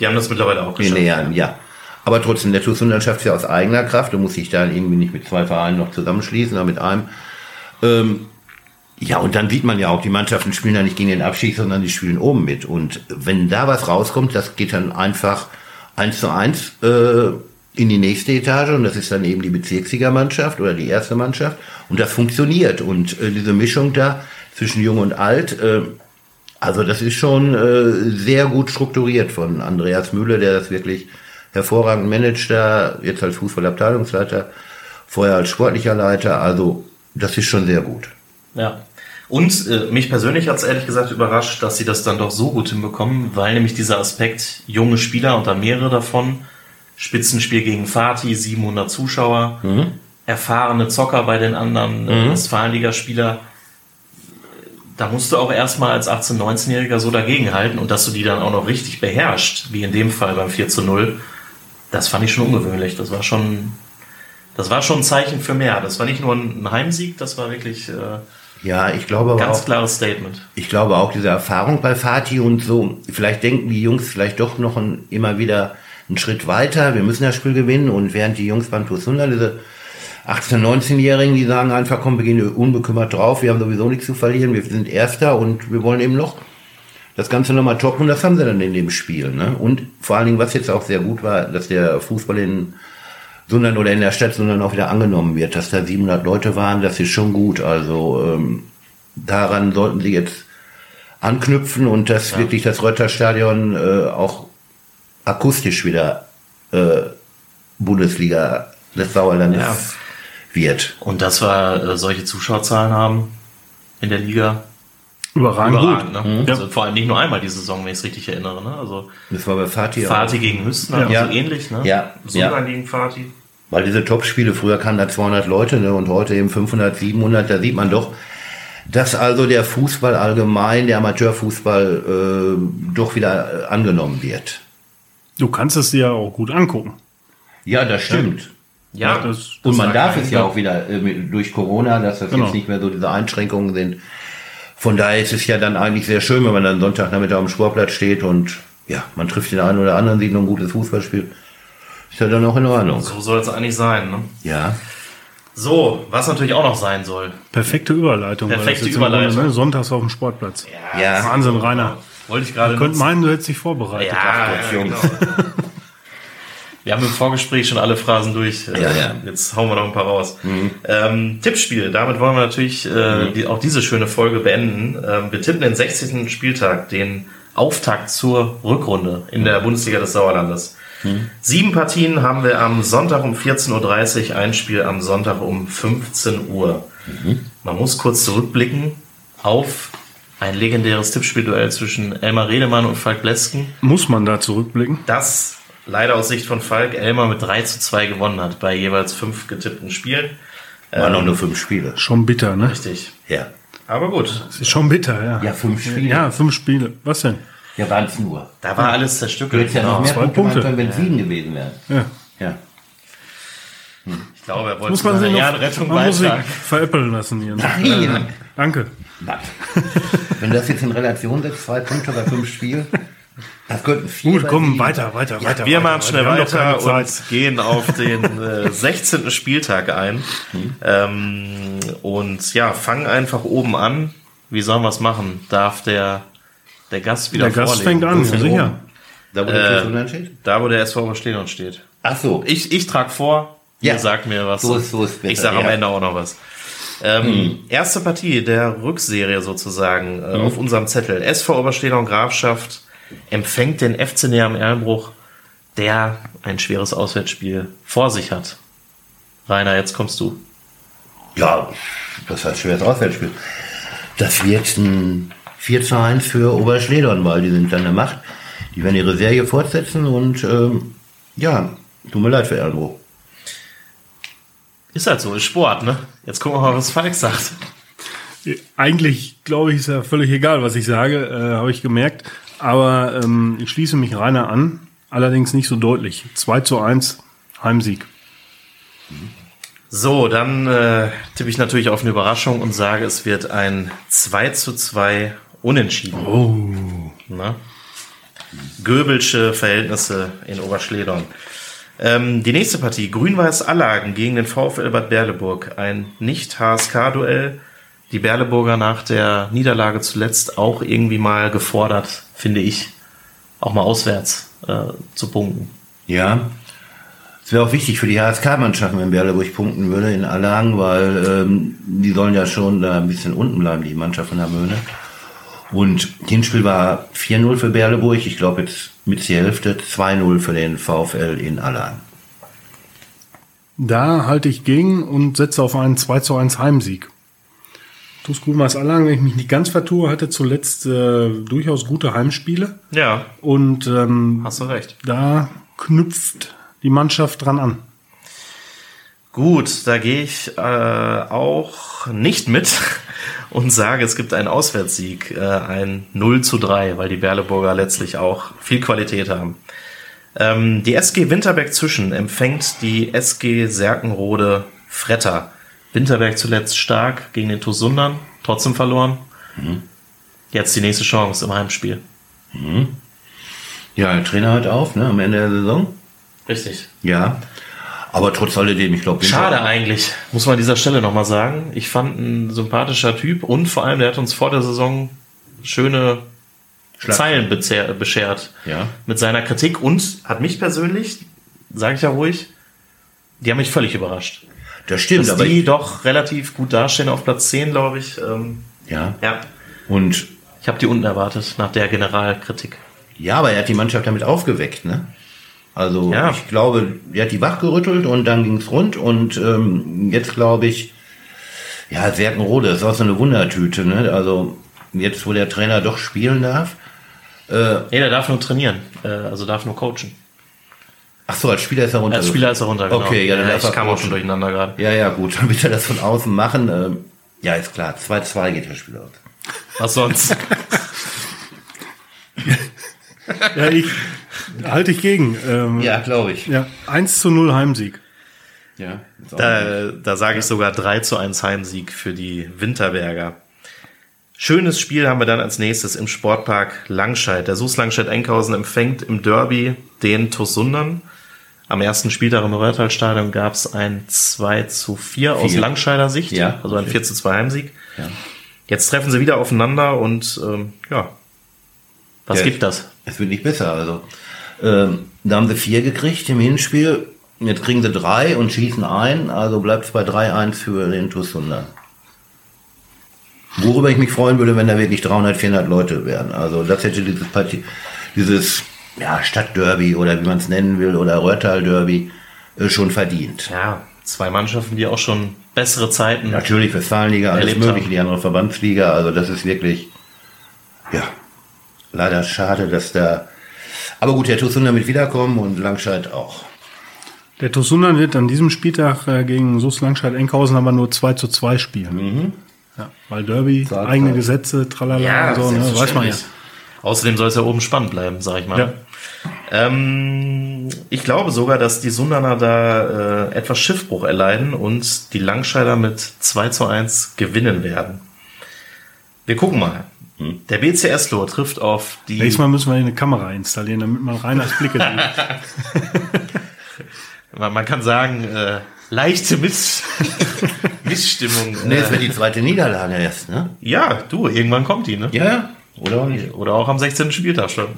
Die haben das mittlerweile auch geschafft. Nähern, ja. Aber trotzdem, der TuS schafft es ja aus eigener Kraft. Du musst dich da irgendwie nicht mit zwei Vereinen noch zusammenschließen, aber mit einem. Ähm, ja, und dann sieht man ja auch, die Mannschaften spielen ja nicht gegen den Abstieg, sondern die spielen oben mit. Und wenn da was rauskommt, das geht dann einfach eins zu eins äh, in die nächste Etage und das ist dann eben die Bezirksligamannschaft oder die erste Mannschaft und das funktioniert. Und äh, diese Mischung da zwischen Jung und Alt, äh, also das ist schon äh, sehr gut strukturiert von Andreas Mühle, der das wirklich hervorragend managt, da jetzt als Fußballabteilungsleiter, vorher als sportlicher Leiter. Also das ist schon sehr gut. Ja. Und äh, mich persönlich hat es ehrlich gesagt überrascht, dass sie das dann doch so gut hinbekommen, weil nämlich dieser Aspekt junge Spieler und da mehrere davon, Spitzenspiel gegen Fatih, 700 Zuschauer, erfahrene Zocker bei den anderen äh, Westfalenligaspieler, da musst du auch erstmal als 18-, 19-Jähriger so dagegenhalten und dass du die dann auch noch richtig beherrscht, wie in dem Fall beim 4 zu 0, das fand ich schon ungewöhnlich. Das war schon, das war schon ein Zeichen für mehr. Das war nicht nur ein Heimsieg, das war wirklich äh, Ja, ich glaube aber ganz auch, klares Statement. ich glaube auch diese Erfahrung bei Fatih und so, vielleicht denken die Jungs vielleicht doch noch ein, immer wieder einen Schritt weiter. Wir müssen das Spiel gewinnen und während die Jungs beim Tosunla diese 18-, 19-Jährigen, die sagen einfach, komm, wir gehen unbekümmert drauf, wir haben sowieso nichts zu verlieren, wir sind Erster und wir wollen eben noch das Ganze nochmal toppen und das haben sie dann in dem Spiel. Ne? Und vor allen Dingen, was jetzt auch sehr gut war, dass der Fußball in Sundern oder in der Stadt Sundern auch wieder angenommen wird, dass da 700 Leute waren, das ist schon gut. Also ähm, daran sollten sie jetzt anknüpfen und dass ja. wirklich das Rötterstadion äh, auch akustisch wieder äh, Bundesliga des Sauerlandes ja. wird. Und dass wir äh, solche Zuschauerzahlen haben in der Liga. Überragend, Überragend gut. Ne? Mhm. Also vor allem nicht nur einmal die Saison, wenn ich es richtig erinnere. Ne? Also das war bei Fatih Fatih gegen Hüsten, ja. also ähnlich. Ne? Ja. Ja. gegen Fatih. Weil diese Topspiele, früher kamen da 200 Leute ne? und heute eben 500, 700, da sieht man doch, dass also der Fußball allgemein, der Amateurfußball, äh, doch wieder äh, angenommen wird. Du kannst es dir ja auch gut angucken. Ja, das stimmt. Ja, ja das, das und man darf es ja auch wieder äh, durch Corona, dass das genau. jetzt nicht mehr so diese Einschränkungen sind. Von daher ist es ja dann eigentlich sehr schön, wenn man dann Sonntagnachmittag am Sportplatz steht und ja, man trifft den einen oder anderen, sieht noch ein gutes Fußballspiel. Ist ja dann auch in Ordnung. So soll es eigentlich sein, ne? Ja. So, was natürlich auch noch sein soll. Perfekte Überleitung. Perfekte Überleitung. Grunde, ne? Sonntags auf dem Sportplatz. Ja. ja. Wahnsinn, Rainer. Wollte ich gerade. Könnt meinen, du hättest dich vorbereitet. Ja, Ach, ja, genau. Wir haben im Vorgespräch schon alle Phrasen durch. Ja, ja. Jetzt hauen wir noch ein paar raus. Mhm. Ähm, Tippspiel. Damit wollen wir natürlich äh, mhm. die, auch diese schöne Folge beenden. Ähm, wir tippen den 60. Spieltag, den Auftakt zur Rückrunde in der Bundesliga des Sauerlandes. Mhm. Sieben Partien haben wir am Sonntag um 14.30 Uhr, ein Spiel am Sonntag um 15 Uhr. Mhm. Man muss kurz zurückblicken auf ein legendäres Tippspielduell zwischen Elmar Redemann und Falk Blesken. Muss man da zurückblicken? Das leider aus Sicht von Falk Elmar mit 3 zu 2 gewonnen hat bei jeweils fünf getippten Spielen. Waren ähm, nur fünf Spiele. Schon bitter, ne? Richtig. Ja. Aber gut. Das ist schon bitter, ja. Ja, fünf Spiele. Ja, fünf Spiele. Was denn? Ja, waren es nur. Da war alles zerstückelt. Du hättest ja noch mehr Zwei Punkte, wenn es sieben gewesen wären. Ja. Ja. Hm. Ich glaube, er wollte muss man seine Ehrenrettung man muss sich veräppeln lassen hier. Nein. Danke. Was? Wenn du das jetzt in Relation setzt, zwei Punkte bei fünf Spielen, das könnten vier. Gut, komm, weiter, weiter, ja, weiter. Wir weiter, machen schnell weiter, weiter und gehen auf den äh, 16. Spieltag ein. Hm. Ähm, und ja, fangen einfach oben an. Wie sollen wir es machen? Darf der der Gast wieder Der Gast fängt an, sicher. Da, wo der äh, steht? Da, wo der SV stehen und steht. Ach so. Ich, ich trage vor, ja. ihr sagt mir was. So ist, so ist besser, ich sage am Ende auch noch was. Ähm, hm. Erste Partie der Rückserie sozusagen äh, hm. auf unserem Zettel. SV Oberstehner und Grafschaft empfängt den FC Neam Erlenbruch, der ein schweres Auswärtsspiel vor sich hat. Rainer, jetzt kommst du. Ja, das heißt schweres Auswärtsspiel. Das wird ein 4 zu 1 für Oberschledern, weil die sind dann der Macht. Die werden ihre Serie fortsetzen und ähm, ja, tut mir leid für Erlbruch. Ist halt so, ist Sport, ne? Jetzt gucken wir mal, was Falk sagt. Eigentlich, glaube ich, ist ja völlig egal, was ich sage, äh, habe ich gemerkt. Aber ähm, ich schließe mich Rainer an, allerdings nicht so deutlich. 2 zu 1, Heimsieg. So, dann äh, tippe ich natürlich auf eine Überraschung und sage, es wird ein 2 zu 2 Unentschieden. Oh. Na? Göbelsche Verhältnisse in Oberschledern. Ähm, die nächste Partie, Grün-Weiß Allagen gegen den VfL Bad Berleburg. Ein Nicht-HSK-Duell. Die Berleburger nach der Niederlage zuletzt auch irgendwie mal gefordert, finde ich, auch mal auswärts äh, zu punkten. Ja, es wäre auch wichtig für die HSK-Mannschaften, wenn Berleburg punkten würde in Allagen, weil ähm, die sollen ja schon da ein bisschen unten bleiben, die Mannschaft von der Möhne. Und Hinspiel war 4-0 für Berleburg. Ich glaube jetzt mit die Hälfte 2-0 für den VfL in Allagen. Da halte ich gegen und setze auf einen 2 1 Heimsieg. TuS Grünweiß Allagen, wenn ich mich nicht ganz vertue, hatte zuletzt äh, durchaus gute Heimspiele. Ja. Und ähm, hast du recht. Da knüpft die Mannschaft dran an. Gut, da gehe ich äh, auch nicht mit und sage, es gibt einen Auswärtssieg, äh, ein 0 zu 3, weil die Berleburger letztlich auch viel Qualität haben. Ähm, die SG Winterberg Zwischen empfängt die SG Serkenrode Fretter. Winterberg zuletzt stark gegen den Tusundern, trotzdem verloren. Mhm. Jetzt die nächste Chance im Heimspiel. Mhm. Ja, der Trainer hört auf, ne, am Ende der Saison. Richtig. Ja. Aber trotz alledem, ich glaube, Schade eigentlich, muss man an dieser Stelle nochmal sagen. Ich fand ein sympathischer Typ und vor allem, der hat uns vor der Saison schöne Schlag- Zeilen beschert Ja. mit seiner Kritik und hat mich persönlich, sage ich ja ruhig, die haben mich völlig überrascht. das stimmt, Dass aber die doch relativ gut dastehen auf Platz 10, glaube ich. Ähm, ja. ja, Und ich habe die unten erwartet nach der Generalkritik. ja, aber er hat die Mannschaft damit aufgeweckt, ne? Also Ja. ich glaube, er hat die wachgerüttelt und dann ging's rund und ähm, jetzt glaube ich, ja, Serkenrode ist auch so eine Wundertüte, ne? Also jetzt, wo der Trainer doch spielen darf. Nee, der darf nur trainieren, äh, also darf nur coachen. Ach so, als Spieler ist er runter. Als Spieler ist er runter, genau. Okay, ja, dann darf ich kam auch schon durcheinander gerade. Ja, ja, gut, dann wird er das von außen machen. Ähm, ja, ist klar. 2-2 geht das Spiel aus. Was sonst? Ja, ich halte ich gegen. Ähm, Ja, glaube ich. ja, 1 zu 0 Heimsieg. Ja, Da, da sage ich sogar 3 zu 1 Heimsieg für die Winterberger. Schönes Spiel haben wir dann als nächstes im Sportpark Langscheid. Der SUS Langscheid-Enkhausen empfängt im Derby den TuS Sundern. Am ersten Spieltag im Röhrtal-Stadion gab es ein 2 zu 4 aus Vier. Langscheider Sicht, Ja. also ein 4 zu 2 Heimsieg. Ja. Jetzt treffen sie wieder aufeinander und ähm, ja, was Ja, gibt das? Es wird nicht besser. Also, ähm, da haben sie vier gekriegt im Hinspiel. Jetzt kriegen sie drei und schießen ein. Also bleibt es bei 3-1 für den TuS Sundern. Worüber ich mich freuen würde, wenn da wirklich 300, 400 Leute wären. Also das hätte dieses Partie, dieses ja, Stadtderby oder wie man es nennen will oder Röhrtal-Derby äh, schon verdient. Ja, zwei Mannschaften, die auch schon bessere Zeiten Natürlich Westfalenliga, alles mögliche, die andere Verbandsliga. Also das ist wirklich, ja, leider schade, dass da. Aber gut, der TuS Sundern wird wiederkommen und Langscheid auch. Der TuS Sundern wird an diesem Spieltag äh, gegen SUS Langscheid-Enkhausen aber nur 2 zu 2 spielen. Ja, weil Derby, Zahl, eigene Zahl. Gesetze, tralala und so, ne, weiß man ja. Außerdem soll es ja oben spannend bleiben, sag ich mal. Ja. Ähm, ich glaube sogar, dass die Sundaner da äh, etwas Schiffbruch erleiden und die Langscheider mit 2 zu 1 gewinnen werden. Wir gucken mal. Der BC Eslohe trifft auf die. Nächstes Mal müssen wir eine Kamera installieren, damit man Reiners Blicke sieht. Man, kann sagen, äh, leichte Miss Missstimmung. Ne, es Äh, wird die zweite Niederlage erst, ne? ja, du, irgendwann kommt die, ne? Ja, oder auch nicht. Oder auch am 16. Spieltag schon.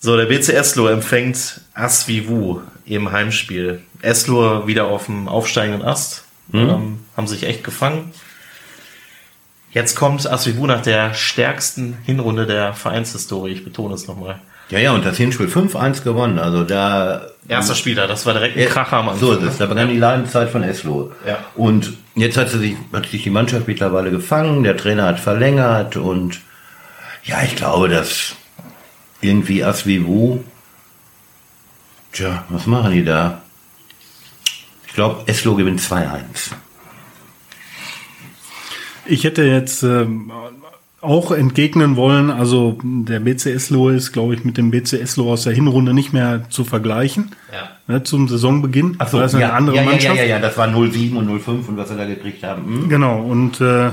So, der BC Eslohe empfängt Asvivu im Heimspiel. Eslohe wieder auf dem aufsteigenden Ast. Ähm, haben sich echt gefangen. Jetzt kommt Asvivu nach der stärksten Hinrunde der Vereinshistorie. Ich betone es nochmal. Ja, ja, und das Hinspiel 5-1 gewonnen. Also da. Erster Spieler, das war direkt ein Kracher am Anfang. So ist es. Da begann die Leidenszeit von Eslo. Ja. Und jetzt hat, sich, hat sich die Mannschaft mittlerweile gefangen. Der Trainer hat verlängert und ja, ich glaube, dass irgendwie Asvivu. Tja, was machen die da? Ich glaube, Eslo gewinnt 2-1. Ich hätte jetzt ähm, auch entgegnen wollen, also der BC Eslohe ist, glaube ich, mit dem BC Eslohe aus der Hinrunde nicht mehr zu vergleichen. Ja. Ne, zum Saisonbeginn. Ach so, das ist eine ja, andere ja, ja, Mannschaft. ja, ja, ja, das war 0-7 und 0-5 und was sie da gekriegt haben. Hm? Genau, und äh,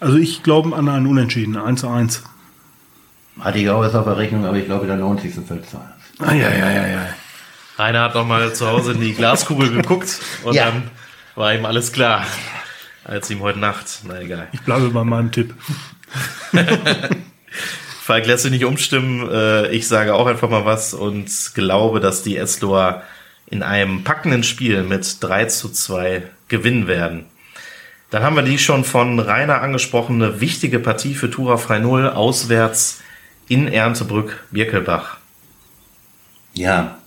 also ich glaube an einen Unentschieden, 1-1. Hatte ich auch was auf der Rechnung, aber ich glaube, der 90. fällt 2-1. Ah, ja, ja, ja, ja. Rainer hat nochmal zu Hause in die Glaskugel geguckt und Ja. dann war ihm alles klar. Als ihm heute Nacht, na egal. Ich bleibe bei meinem Tipp. Falk lässt sich nicht umstimmen. Äh, Ich sage auch einfach mal was und glaube, dass die Esloer in einem packenden Spiel mit 3 zu 2 gewinnen werden. Dann haben wir die schon von Rainer angesprochene wichtige Partie für Tura Frei Null auswärts in Erntebrück-Birkelbach. Ja,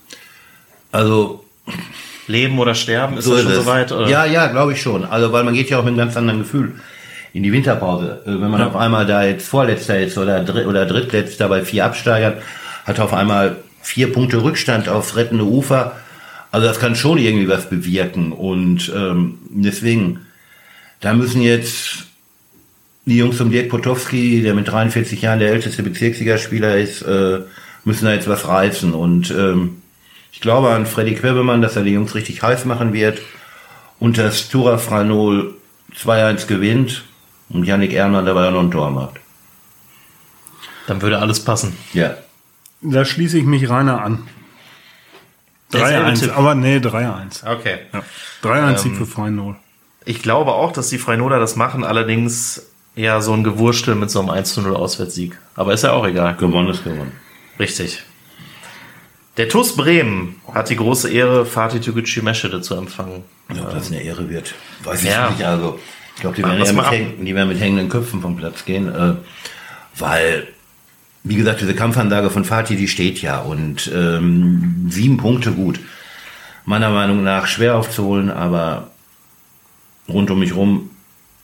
also Leben oder sterben, ist so das schon soweit? Oder? Ja, ja, glaube ich schon. Also, weil man geht ja auch mit einem ganz anderen Gefühl in die Winterpause. Äh, Wenn man auf einmal da jetzt Vorletzter ist oder, Dritt oder Drittletzter bei vier Absteigern, hat auf einmal vier Punkte Rückstand aufs rettende Ufer. Also das kann schon irgendwie was bewirken. Und ähm, deswegen, da müssen jetzt die Jungs um Dirk Potowski, der mit 43 Jahren der älteste Bezirksligaspieler ist, äh, müssen da jetzt was reißen. Und ähm, ich glaube an Freddy Quebemann, dass er die Jungs richtig heiß machen wird und dass Tura Franol 2-1 gewinnt und Yannick Erner dabei auch noch ein Tor macht. Dann würde alles passen. Ja. Da schließe ich mich Rainer an. Derselbe 3-1, Tipp. aber nee, 3-1. Okay. Ja. 3-1 Sieg für Freienol. Ich glaube auch, dass die Freinoder das machen, allerdings eher so ein Gewurstel mit so einem 1-0 Auswärtssieg. Aber ist ja auch egal. Gewonnen ist gewonnen. Richtig. Der TuS Bremen hat die große Ehre, Fatih Türkgücü Meschede zu empfangen. Ja, ob das eine Ehre wird, weiß ich Ja. nicht. Also, ich glaube, die, werden ja mit häng- die werden mit hängenden Köpfen vom Platz gehen, äh, weil, wie gesagt, diese Kampfansage von Fatih, die steht ja und ähm, sieben Punkte gut. Meiner Meinung nach schwer aufzuholen, aber rund um mich rum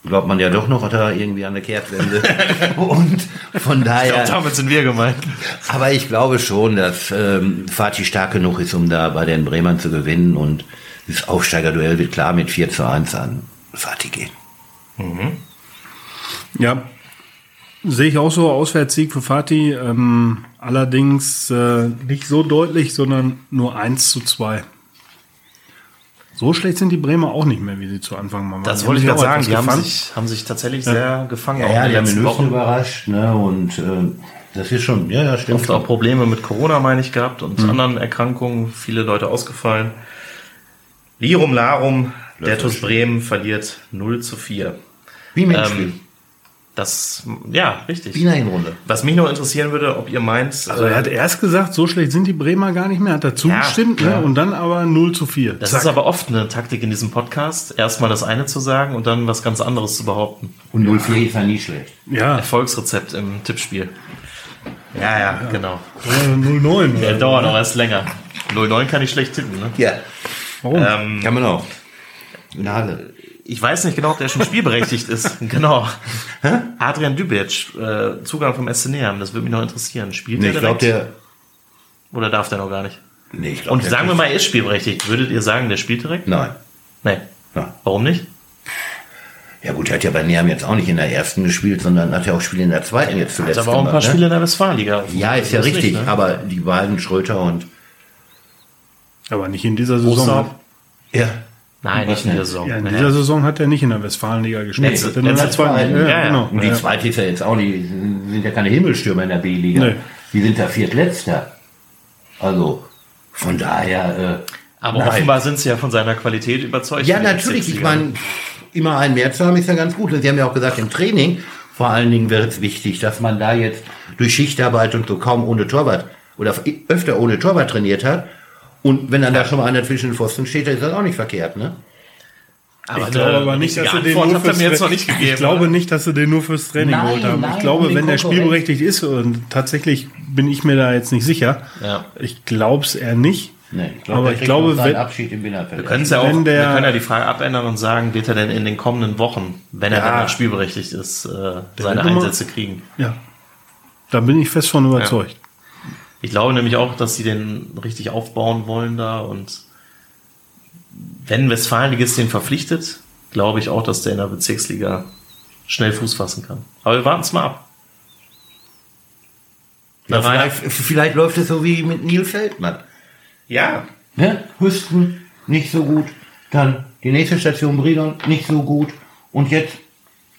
glaubt man ja doch noch da irgendwie an der Kehrtwende. und von Ich daher. glaube, damit sind wir gemeint. Aber ich glaube schon, dass ähm, Fatih stark genug ist, um da bei den Bremern zu gewinnen. Und das Aufsteigerduell wird klar mit 4 zu 1 an Fatih gehen. Ja, sehe ich auch so, Auswärtssieg für Fatih. Ähm, allerdings äh, nicht so deutlich, sondern nur 1 zu 2. So schlecht sind die Bremer auch nicht mehr, wie sie zu Anfang mal waren. Das wollte ich gerade sagen. Die haben sich, haben sich tatsächlich sehr gefangen. Ja, auch ja, die haben Wochen. überrascht. Ne? Und äh, das ist schon, ja, ja, stimmt. Oft auch Probleme mit Corona, meine ich, gehabt und Mhm. anderen Erkrankungen. Viele Leute ausgefallen. Lirum Larum, der TuS Bremen verliert 0 zu 4. Wie im Ähm, Endspiel. Das, ja, richtig. Wie in der Hinrunde. Was mich noch interessieren würde, ob ihr meint, Also er hat erst gesagt, so schlecht sind die Bremer gar nicht mehr, hat er zugestimmt, ja. ne? und dann aber 0 zu 4. das Zack. ist aber oft eine Taktik in diesem Podcast, erstmal das eine zu sagen und dann was ganz anderes zu behaupten. Und 0-4 ist ja nie schlecht. ja, Erfolgsrezept im Tippspiel. Ja, ja, genau. äh, 0-9. Der dauert noch erst länger. 09 kann ich schlecht tippen, ne? Ja, Warum? Ähm, kann man auch. In der Halle. Ich weiß nicht genau, ob der schon spielberechtigt ist. Genau. Adrian Dübic, äh, Zugang vom SC Neheim, das würde mich noch interessieren. Spielt Nee, der ich glaube, direkt? der. Oder darf der noch gar nicht? Nee, ich glaub, Und sagen wir mal, er ist spielberechtigt. Würdet ihr sagen, der spielt direkt? Nein. Nee. Nein. Warum nicht? Ja gut, er hat ja bei Neam jetzt auch nicht in der ersten gespielt, sondern hat ja auch Spiele in der zweiten jetzt zuletzt Hat aber auch ein paar gemacht, ne? Spiele in der Westfalenliga. Ja, ist ja richtig, nicht, ne? aber die beiden Schröter und aber nicht in dieser Saison. Oster? ja, Nein, nicht in der Saison. Ja, in Nee. dieser Saison hat er nicht in der Westfalenliga gespielt. Hat nur in der zweiten. Ja, ja, ja. genau. und die Ja. zweite ist ja jetzt auch nicht, sind ja keine Himmelstürmer in der B-Liga. Nee. Die sind da viertletzter. Also von daher. Äh, Aber nein. offenbar sind sie ja von seiner Qualität überzeugt. Ja, die natürlich. Ich meine, immer einen mehr zu haben ist ja ganz gut. Und Sie haben ja auch gesagt, im Training vor allen Dingen wäre es wichtig, dass man da jetzt durch Schichtarbeit und so kaum ohne Torwart oder öfter ohne Torwart trainiert hat. Und wenn dann da schon mal einer zwischen den Pfosten steht, dann ist das auch nicht verkehrt, ne? Aber Ich glaube aber nicht, dass er den nur fürs jetzt noch nicht gegeben. Ich glaube nicht, dass sie den nur fürs Training Nein, geholt haben. nein, ich glaube, wenn der spielberechtigt ist und tatsächlich bin ich mir da jetzt nicht sicher. Ja. Ich glaube es eher nicht. Nee, ich Aber der ich glaube, wenn- Abschied im Winterfeld. Wir können ja auch, Wenn der- wir können ja die Frage abändern und sagen, wird er denn in den kommenden Wochen, wenn er Ja. dann mal spielberechtigt ist, äh, seine Einsätze kriegen? Ja. Da bin ich fest von überzeugt. Ich glaube nämlich auch, dass sie den richtig aufbauen wollen da und wenn Westfalenligist den verpflichtet, glaube ich auch, dass der in der Bezirksliga schnell Fuß fassen kann. Aber wir warten es mal ab. Ja, vielleicht, vielleicht läuft es so wie mit Neil Feldmann. Ja, Ne? Hüsten nicht so gut. Dann die nächste Station Bridon nicht so gut. Und jetzt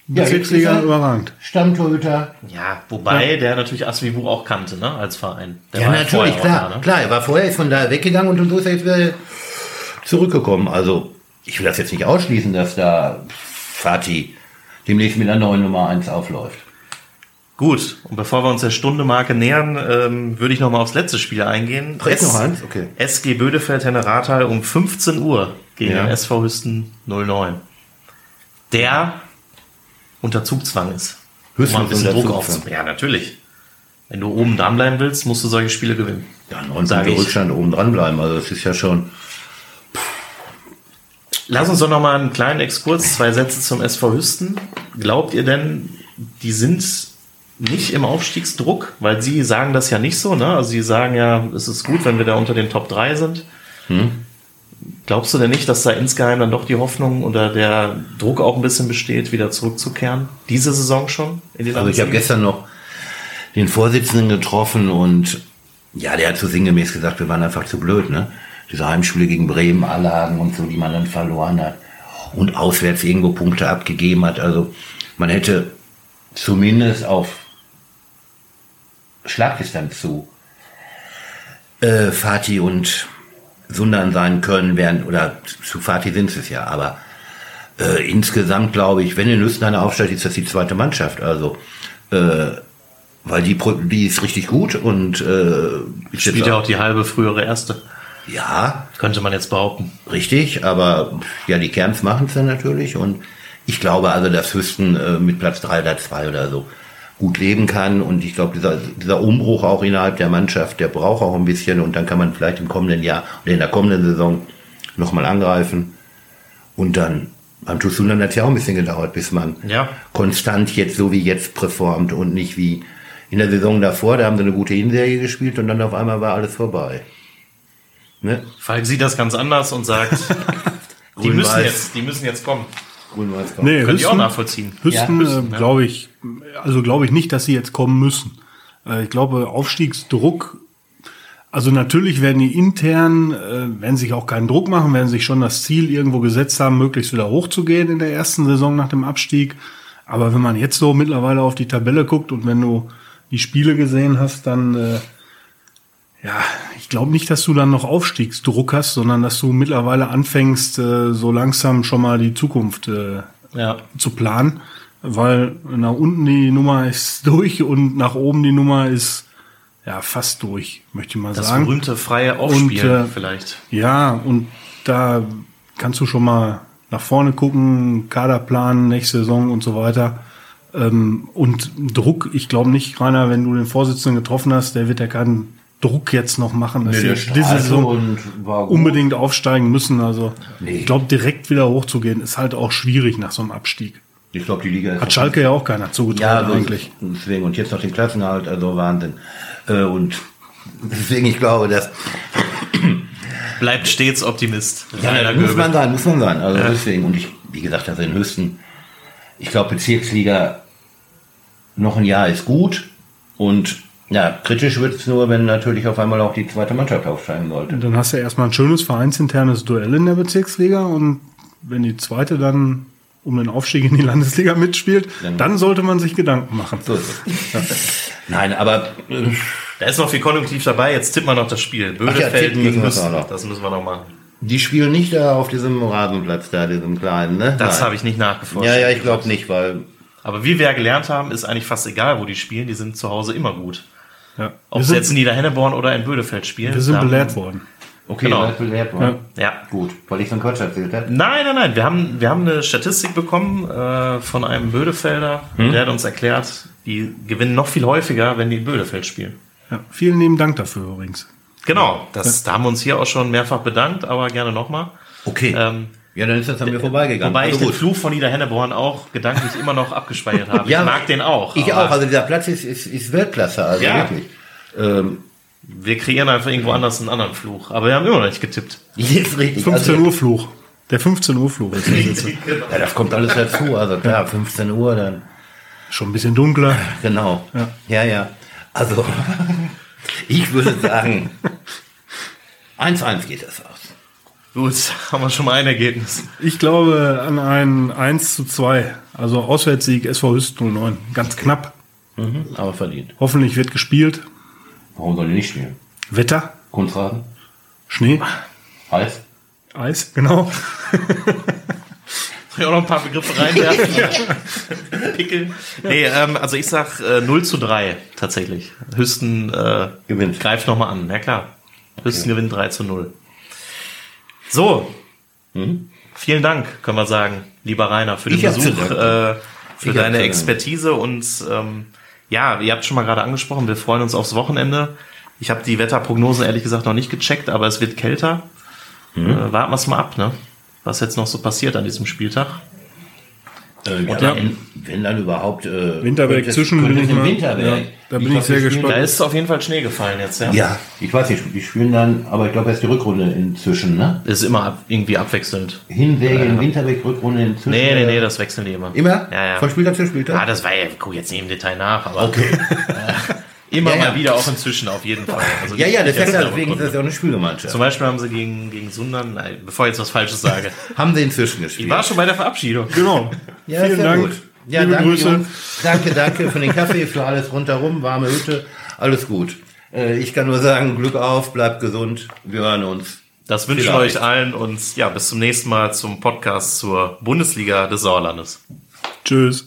Bezirksliga er überragend. Stammtorhüter. ja, wobei der natürlich Asvivu auch kannte, ne, als Verein. Der Ja, war natürlich, klar. da, ne? Klar, er war vorher von da weggegangen und so ist er jetzt wieder zurückgekommen. Also, ich will das jetzt nicht ausschließen, dass da Fatih demnächst mit der neuen Nummer 1 aufläuft. Gut, und bevor wir uns der Stunde-Marke nähern, ähm, würde ich noch mal aufs letzte Spiel eingehen. Direkt noch eins? Okay. SG Bödefeld Henne Rathal um 15 Uhr gegen Ja. den SV Hüsten 09. Der unter Zugzwang ist. Hüsten um ein ist bisschen Druck aufzubauen. Ja, natürlich. Wenn du oben dranbleiben willst, musst du solche Spiele gewinnen. Ja, neun Sag Punkte ich. Rückstand oben dran bleiben. Also, das ist ja schon. Lass uns doch noch mal einen kleinen Exkurs, zwei Sätze zum SV Hüsten. Glaubt ihr denn, die sind nicht im Aufstiegsdruck? Weil sie sagen das ja nicht so, ne? Also sie sagen ja, es ist gut, wenn wir da unter den Top 3 sind. Glaubst du denn nicht, dass da insgeheim dann doch die Hoffnung oder der Druck auch ein bisschen besteht, wieder zurückzukehren? Diese Saison schon? Also, ich habe gestern noch den Vorsitzenden getroffen und ja, der hat so sinngemäß gesagt, wir waren einfach zu blöd, ne? Diese Heimspiele gegen Bremen, Allagen und so, die man dann verloren hat und auswärts irgendwo Punkte abgegeben hat. Also man hätte zumindest auf Schlagdistanz zu äh, Fatih und Sundern sein können, während, oder zu Fatih sind es ja, aber äh, insgesamt glaube ich, wenn in Hüsten einer aufsteigt, ist das die zweite Mannschaft. Also, äh, weil die, die ist richtig gut und äh, Spielt ja auch die halbe frühere Erste, ja, könnte man jetzt behaupten. Richtig, aber ja, die Kerns machen es dann natürlich und ich glaube also, dass Hüsten äh, mit Platz drei oder zwei oder so gut leben kann und ich glaube, dieser, dieser Umbruch auch innerhalb der Mannschaft, der braucht auch ein bisschen und dann kann man vielleicht im kommenden Jahr oder in der kommenden Saison nochmal angreifen und dann beim Tussulan hat es ja auch ein bisschen gedauert, bis man Ja. konstant jetzt so wie jetzt performt und nicht wie in der Saison davor, da haben sie eine gute Hinserie gespielt und dann auf einmal war alles vorbei. Ne? Falk sieht das ganz anders und sagt, die müssen jetzt, die müssen jetzt kommen. Grün-Weiß kommt. Nee, Könnt ihr auch nachvollziehen. Hüsten, Ja, äh, glaube ich, also glaube ich nicht, dass sie jetzt kommen müssen. Äh, ich glaube, Aufstiegsdruck, also natürlich werden die intern, äh, werden sich auch keinen Druck machen, werden sich schon das Ziel irgendwo gesetzt haben, möglichst wieder hochzugehen in der ersten Saison nach dem Abstieg. Aber wenn man jetzt so mittlerweile auf die Tabelle guckt und wenn du die Spiele gesehen hast, dann äh, ja, ich glaube nicht, dass du dann noch Aufstiegsdruck hast, sondern dass du mittlerweile anfängst, äh, so langsam schon mal die Zukunft äh, Ja. zu planen, weil nach unten die Nummer ist durch und nach oben die Nummer ist ja fast durch, möchte ich mal Das sagen. berühmte freie Aufspielen Und, äh, vielleicht. Ja, und da kannst du schon mal nach vorne gucken, Kader planen, nächste Saison und so weiter. Ähm, und Druck, ich glaube nicht, Rainer, wenn du den Vorsitzenden getroffen hast, der wird ja keinen Druck jetzt noch machen, dass Nee, sie diese Saison unbedingt aufsteigen müssen. Also Nee. ich glaube, direkt wieder hochzugehen, ist halt auch schwierig nach so einem Abstieg. Ich glaube, die Liga ist Hat Schalke ja auch keiner zugetraut ja, so eigentlich. Deswegen und jetzt noch den Klassenerhalt, also Wahnsinn. Äh, und deswegen ich glaube, dass Bleibt stets Optimist. ja, muss man sein, muss man sein. Also deswegen und ich, wie gesagt, also in Höchsten, ich glaube Bezirksliga noch ein Jahr ist gut und ja, kritisch wird es nur, wenn natürlich auf einmal auch die zweite Mannschaft aufsteigen sollte. Und dann hast du erstmal ein schönes vereinsinternes Duell in der Bezirksliga und wenn die zweite dann um den Aufstieg in die Landesliga mitspielt, Dann- dann sollte man sich Gedanken machen. So ist es. Nein, aber äh, Da ist noch viel Konjunktiv dabei. Jetzt tippen wir noch das Spiel. Ja, Bödefeld tippen gegen müssen noch. Das müssen wir noch machen. die spielen nicht da auf diesem Rasenplatz da, diesem kleinen, ne? Das habe ich nicht nachgeforscht. Ja, ja, ich glaube nicht, weil Aber wie wir ja gelernt haben, ist eigentlich fast egal, wo die spielen. Die sind zu Hause immer gut. Ja. Ob Wir sie jetzt in Niederhenneborn oder in Bödefeld spielen. wir sind belehrt worden. okay, Genau. belehrt worden. Ja. Gut, weil ich so einen Quatsch erzählt habe. Nein, nein, nein. Wir haben, wir haben eine Statistik bekommen äh, von einem Bödefelder. Hm? Der hat uns erklärt, die gewinnen noch viel häufiger, wenn die in Bödefeld spielen. Ja. Vielen lieben Dank dafür übrigens. Genau, das, da haben wir uns hier auch schon mehrfach bedankt, aber gerne nochmal. Okay. Ähm, ja, dann ist das an mir vorbeigegangen. wobei ich Also den Fluch von Niederhenneborn auch gedanklich immer noch abgespeichert habe. Ja, ich mag den auch. Ich auch. Also dieser Platz ist, ist, ist Weltklasse, also Ja. wirklich. Ähm, Wir kreieren einfach irgendwo anders einen anderen Fluch. Aber wir haben immer noch nicht getippt. ist richtig. 15 Also, Uhr Fluch. Der 15 Uhr Fluch ist das jetzt. ja, das kommt alles dazu. Also klar, 15 Uhr dann. Schon ein bisschen dunkler. Genau. Ja. ja. ja. Also, ich würde sagen, 1-1 geht das aus. Gut, haben wir schon mal ein Ergebnis. Ich glaube an ein 1 zu 2. Also Auswärtssieg SV Hüsten 09. Ganz knapp. Aber verdient. Hoffentlich wird gespielt. Warum soll die nicht spielen? Wetter, Kunstrasen? Schnee, Heiß? Eis, genau. Soll ich auch noch ein paar Begriffe reinwerfen? Pickel. Nee, ähm, also ich sag äh, 0 zu 3 tatsächlich. Hüsten äh, Gewinnt. greift nochmal an. Ja klar. Hüsten gewinnt 3 zu 0. So. Vielen Dank, können wir sagen, lieber Rainer, für den Ich Besuch, äh, für Ich deine. Expertise und ähm, ja, ihr habt schon mal gerade angesprochen, wir freuen uns aufs Wochenende. Ich habe die Wetterprognose ehrlich gesagt noch nicht gecheckt, aber es wird kälter. Mhm. Äh, warten wir es mal ab, ne? Was jetzt noch so passiert an diesem Spieltag. Äh, ja, ja. Wenn, wenn dann überhaupt. Äh, Winterberg könnte zwischen könnte ich Winterberg. ja, da bin glaub, ich sehr gespannt. Da ist auf jeden Fall Schnee gefallen jetzt, ja. Ja, ich weiß nicht, die spielen dann, aber ich glaube, erst die Rückrunde inzwischen, ne? Ist immer ab, irgendwie abwechselnd. Hinserie in Winterberg, Rückrunde inzwischen. Nee, nee, nee, das wechseln die immer. Immer? Ja, ja. Von Spieltag zu Spieltag? Ah, das war ja, ich guck jetzt nicht im Detail nach, aber Okay. immer Ja, ja. mal wieder auch inzwischen auf jeden Fall. Also ja, ja, ja, der deswegen ist das ja auch eine Spielgemeinschaft. Zum Beispiel haben sie gegen, gegen Sundern, nein, bevor ich jetzt was Falsches sage. Haben sie inzwischen Ich gespielt. war schon bei der Verabschiedung. Genau. ja, Vielen ja Dank. Gut. Ja, Liebe danke, Grüße. Jungs. Danke, danke für den Kaffee, für alles rundherum, warme Hütte, alles gut. Äh, ich kann nur sagen, Glück auf, bleibt gesund, wir hören uns. Das wünschen wir euch allen und ja, bis zum nächsten Mal zum Podcast zur Bundesliga des Sauerlandes. Tschüss.